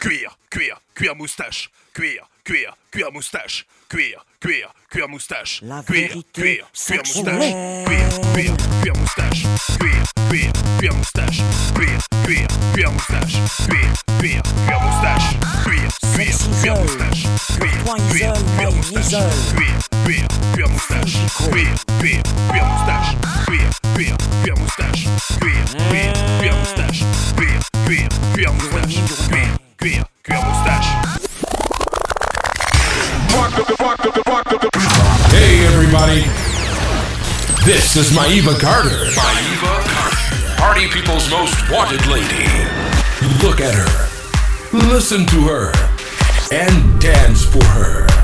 Cuir, cuir, cuir moustache. Cuir, cuir, cuir moustache. Cuir, cuir, cuir moustache. Cuir, cuir, cuir moustache. Cuir, cuir, cuir moustache. Cuir, cuir, cuir moustache. Cuir, cuir, cuir moustache. Cuir, cuir, cuir moustache. Cuir, cuir, cuir moustache. Cuir, cuir, cuir moustache. Cuir, cuir, cuir moustache. Cuir, cuir, cuir moustache. Cuir, cuir, cuir moustache. Cuir, cuir, cuir moustache. Cuir, everybody. This is Maiva Carter. Maiva Carter. Party people's most wanted lady. Look at her. Listen to her. And dance for her.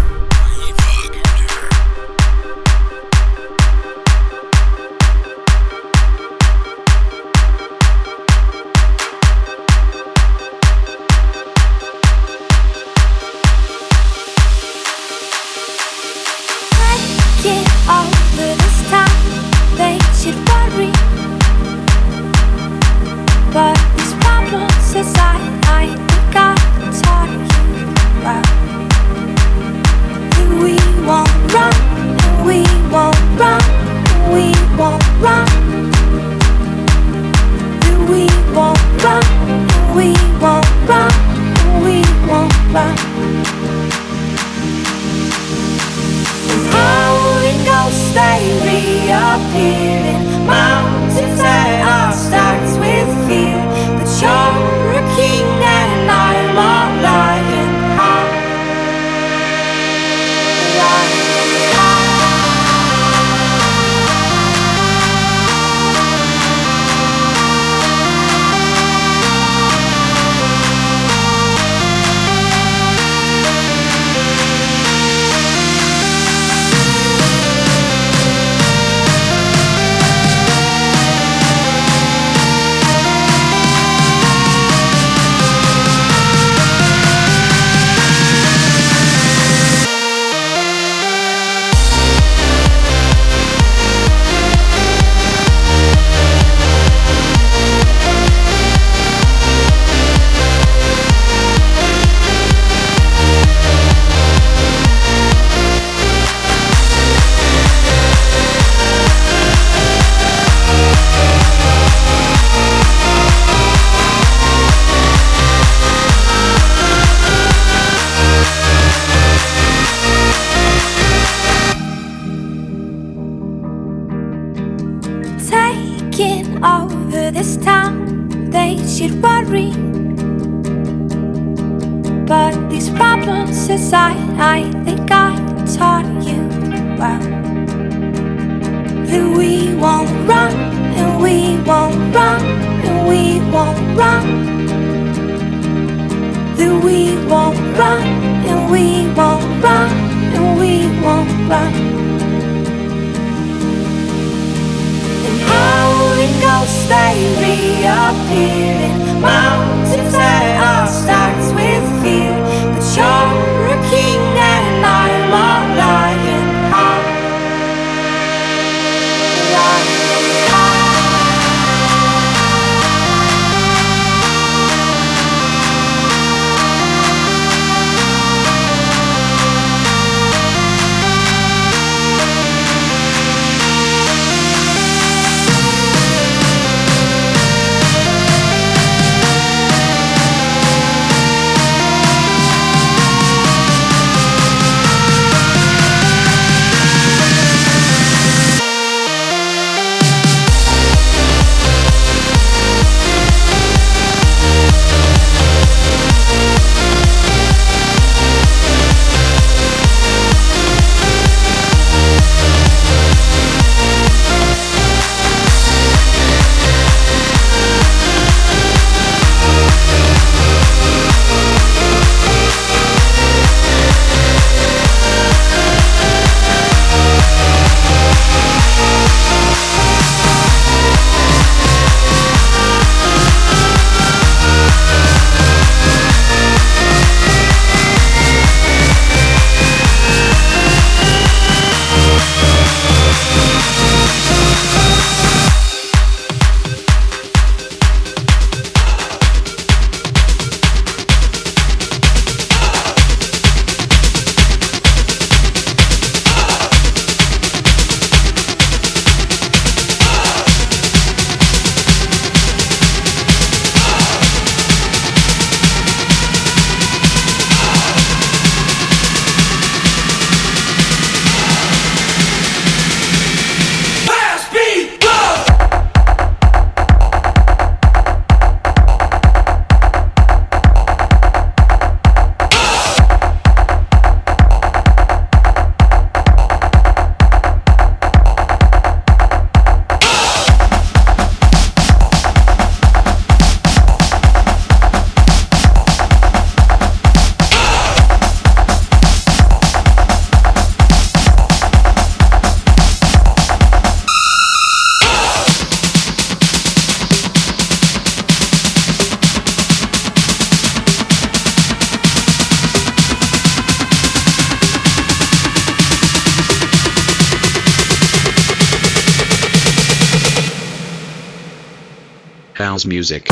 house music.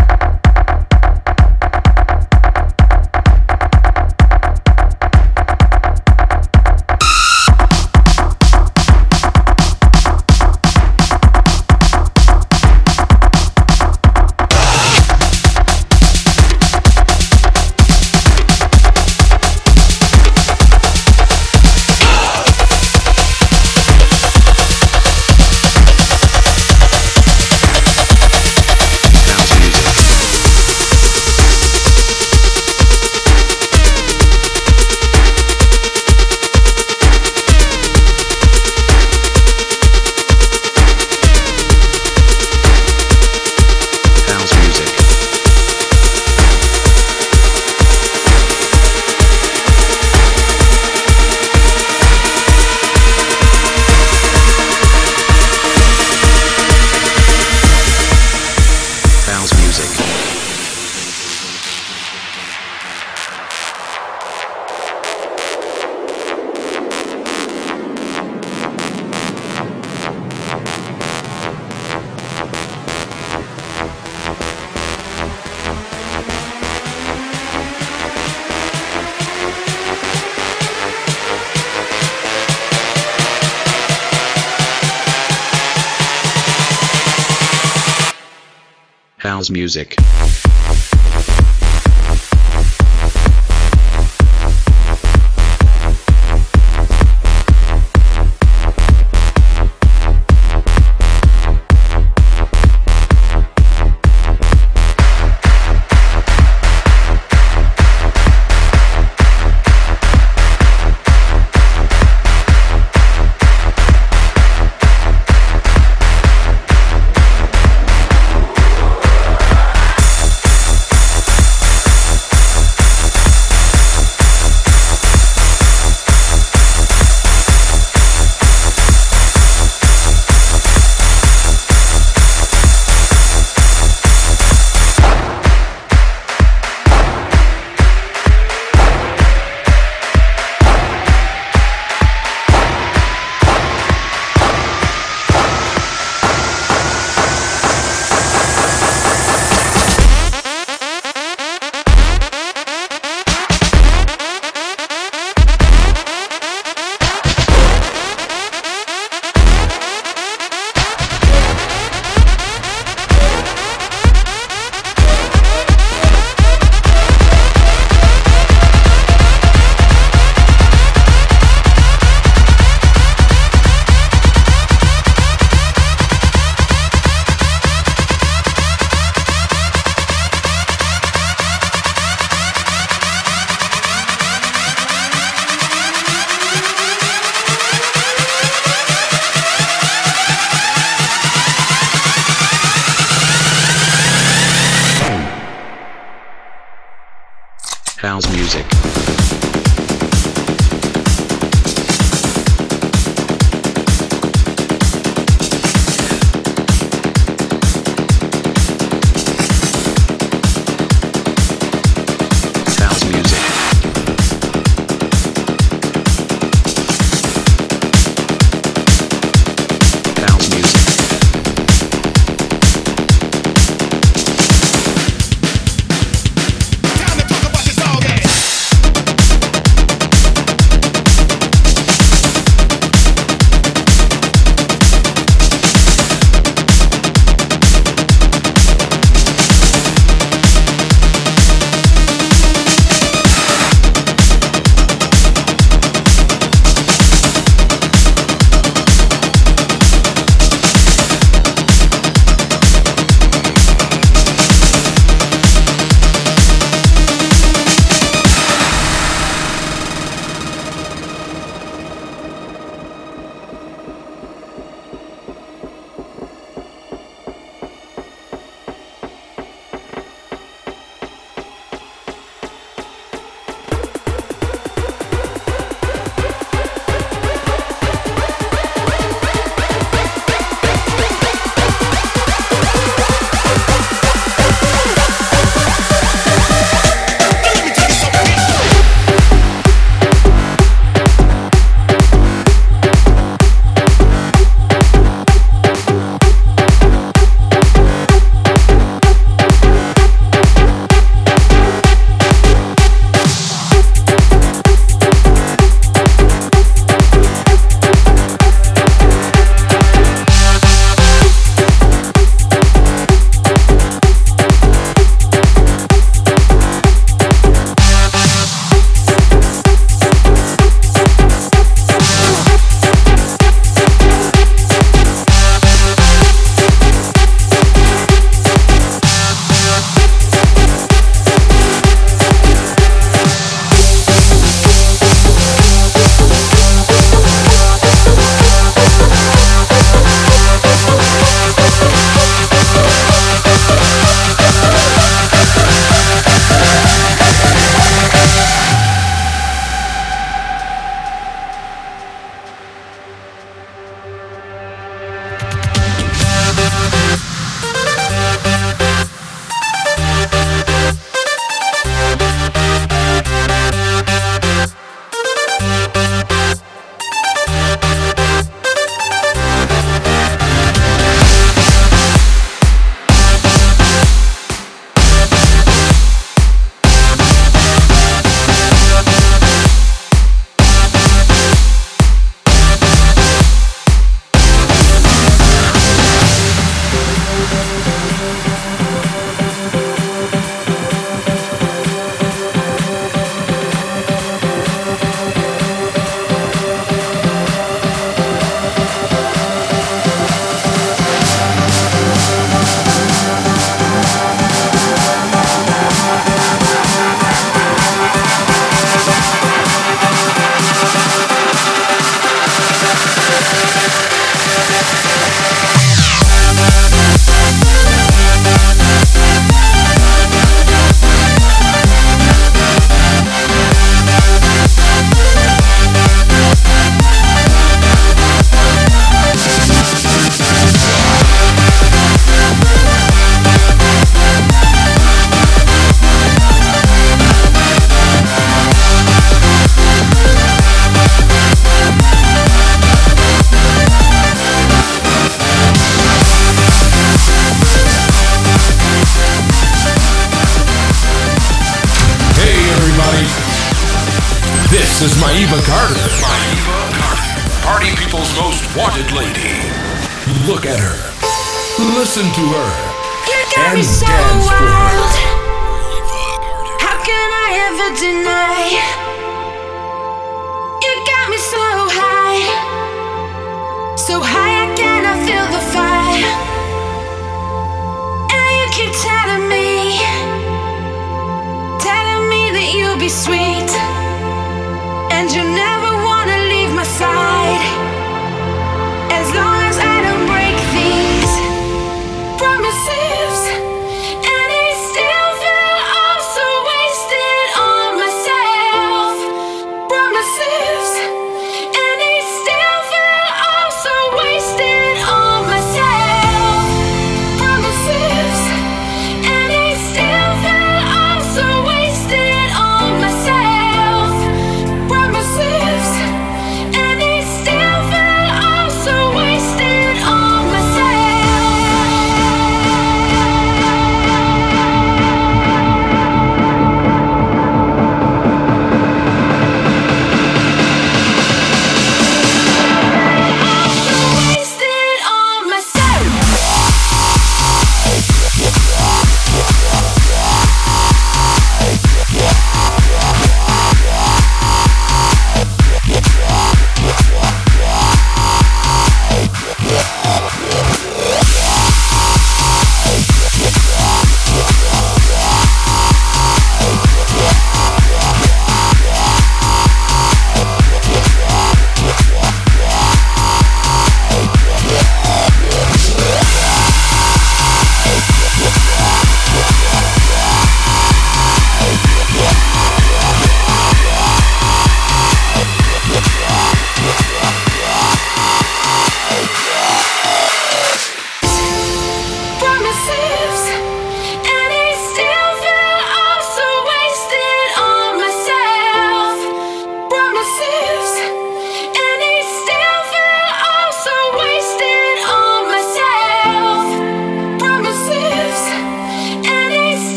Music.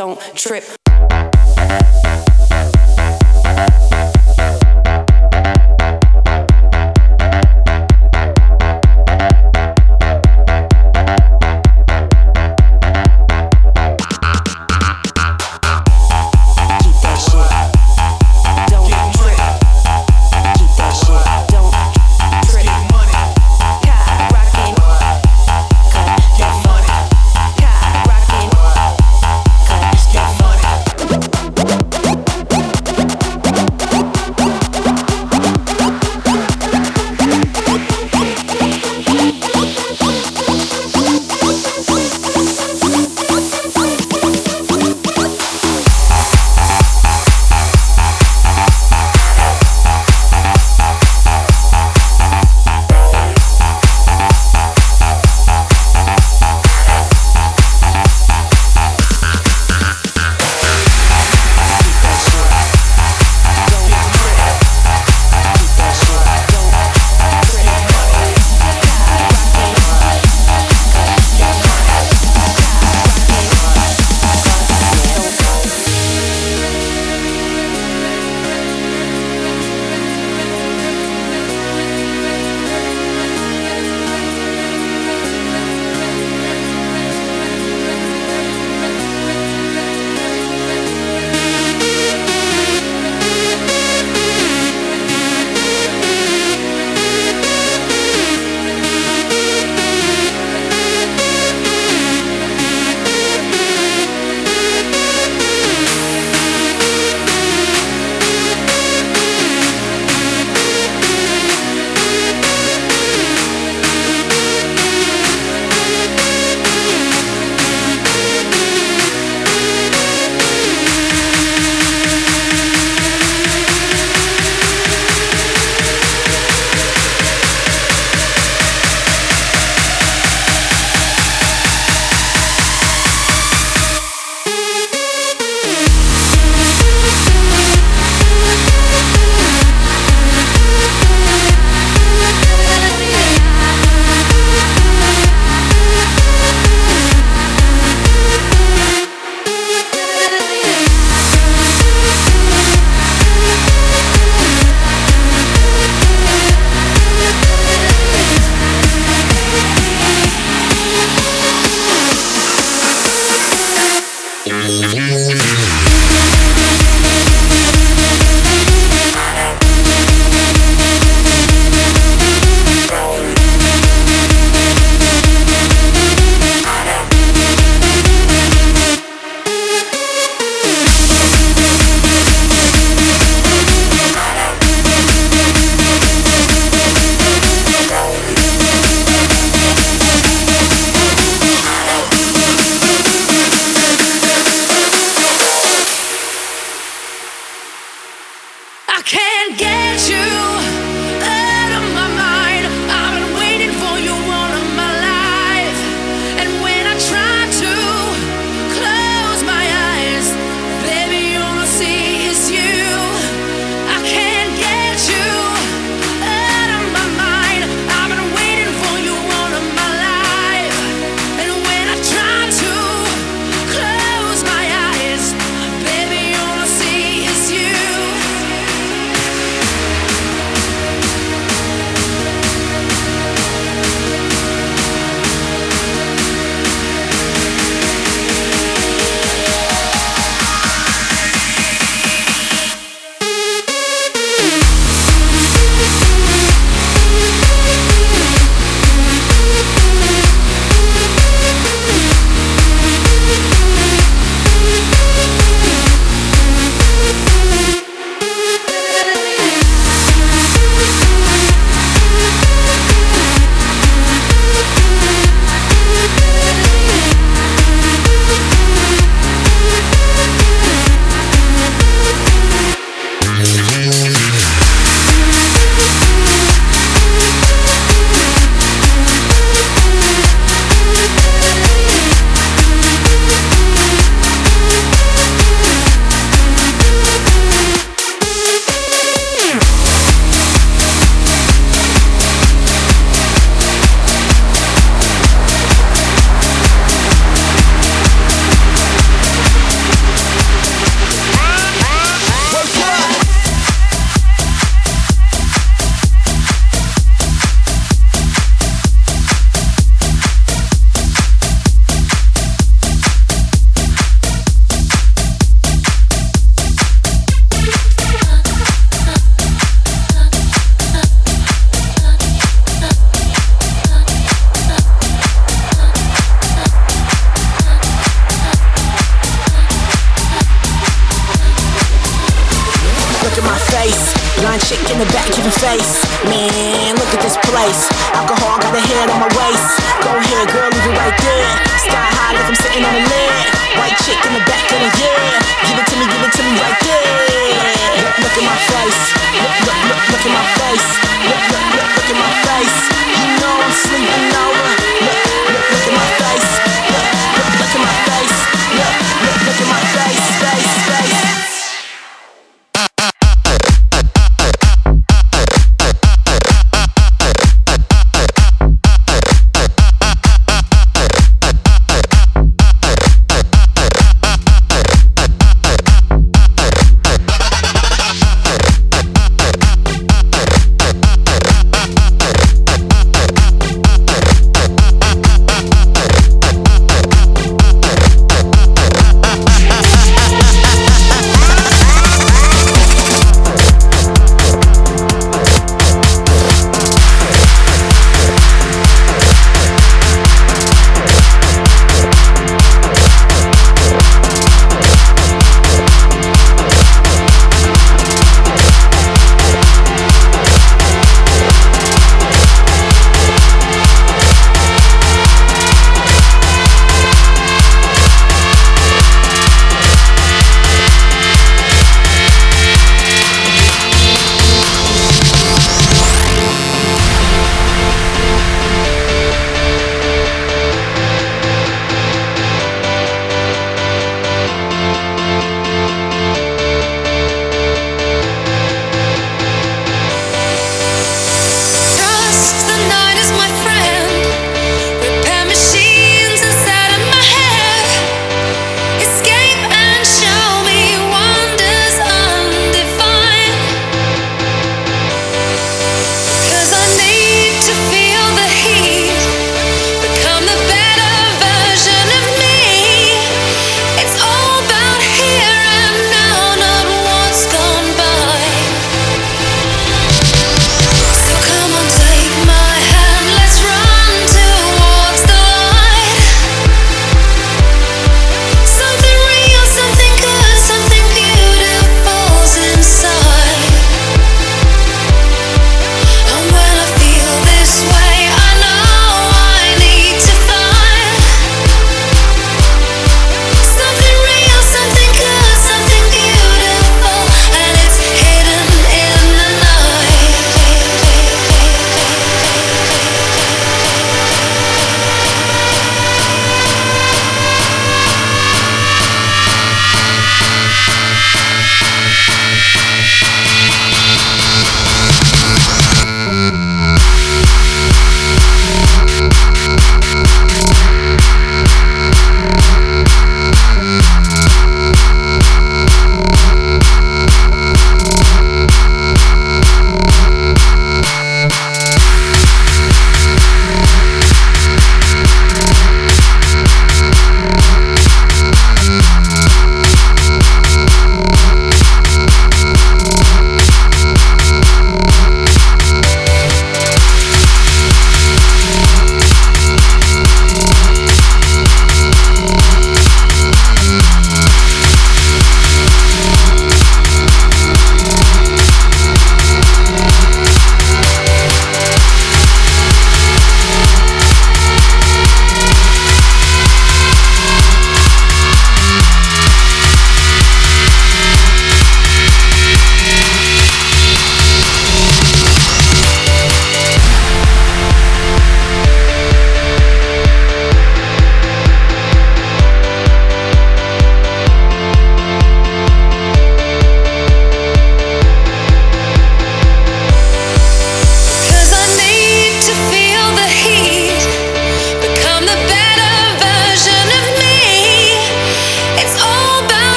Don't trip.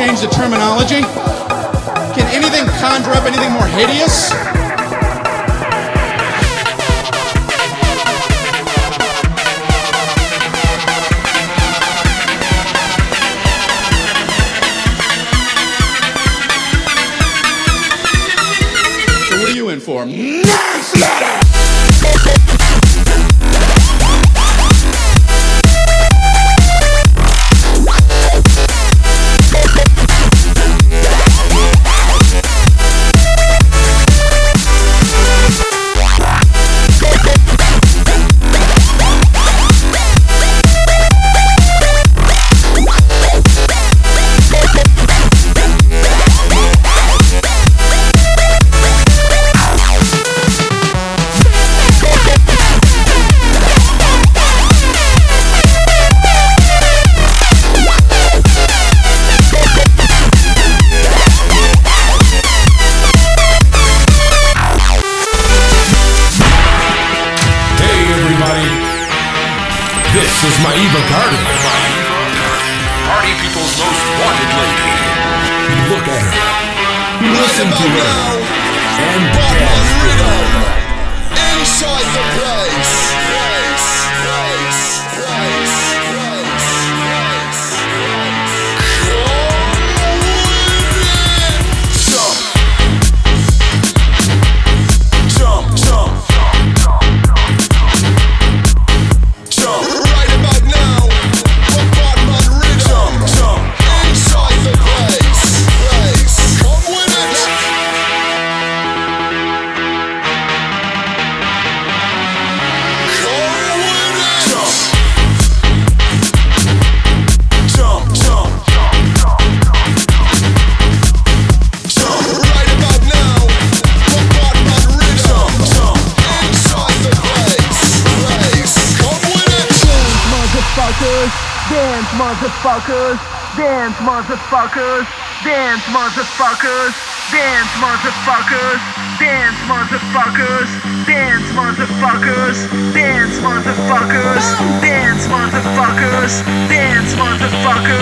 Change the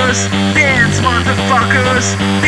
motherfuckers, dance motherfuckers,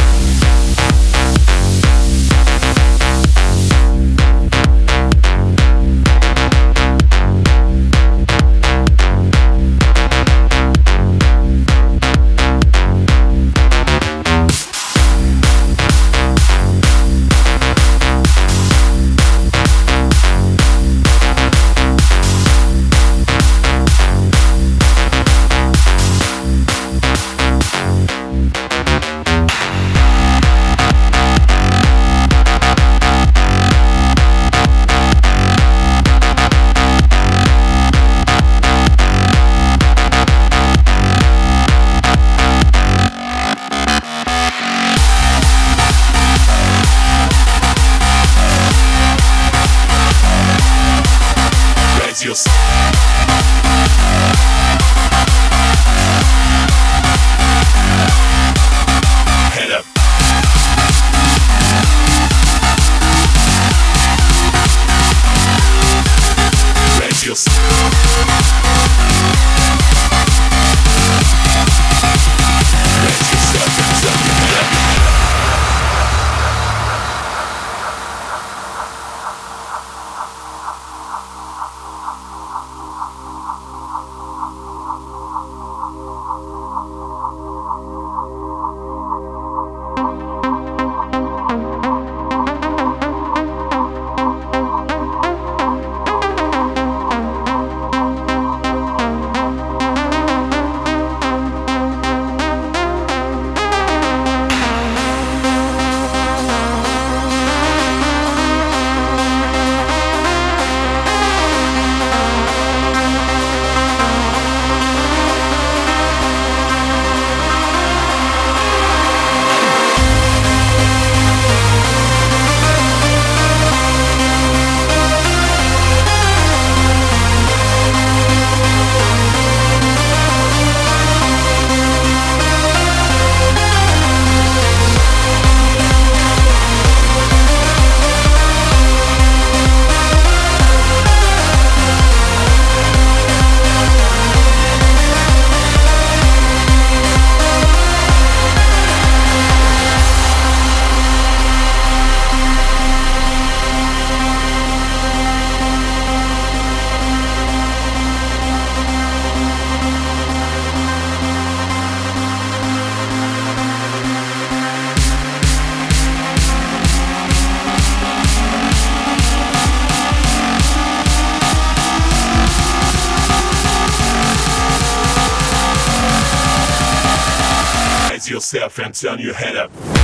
fence down your head up.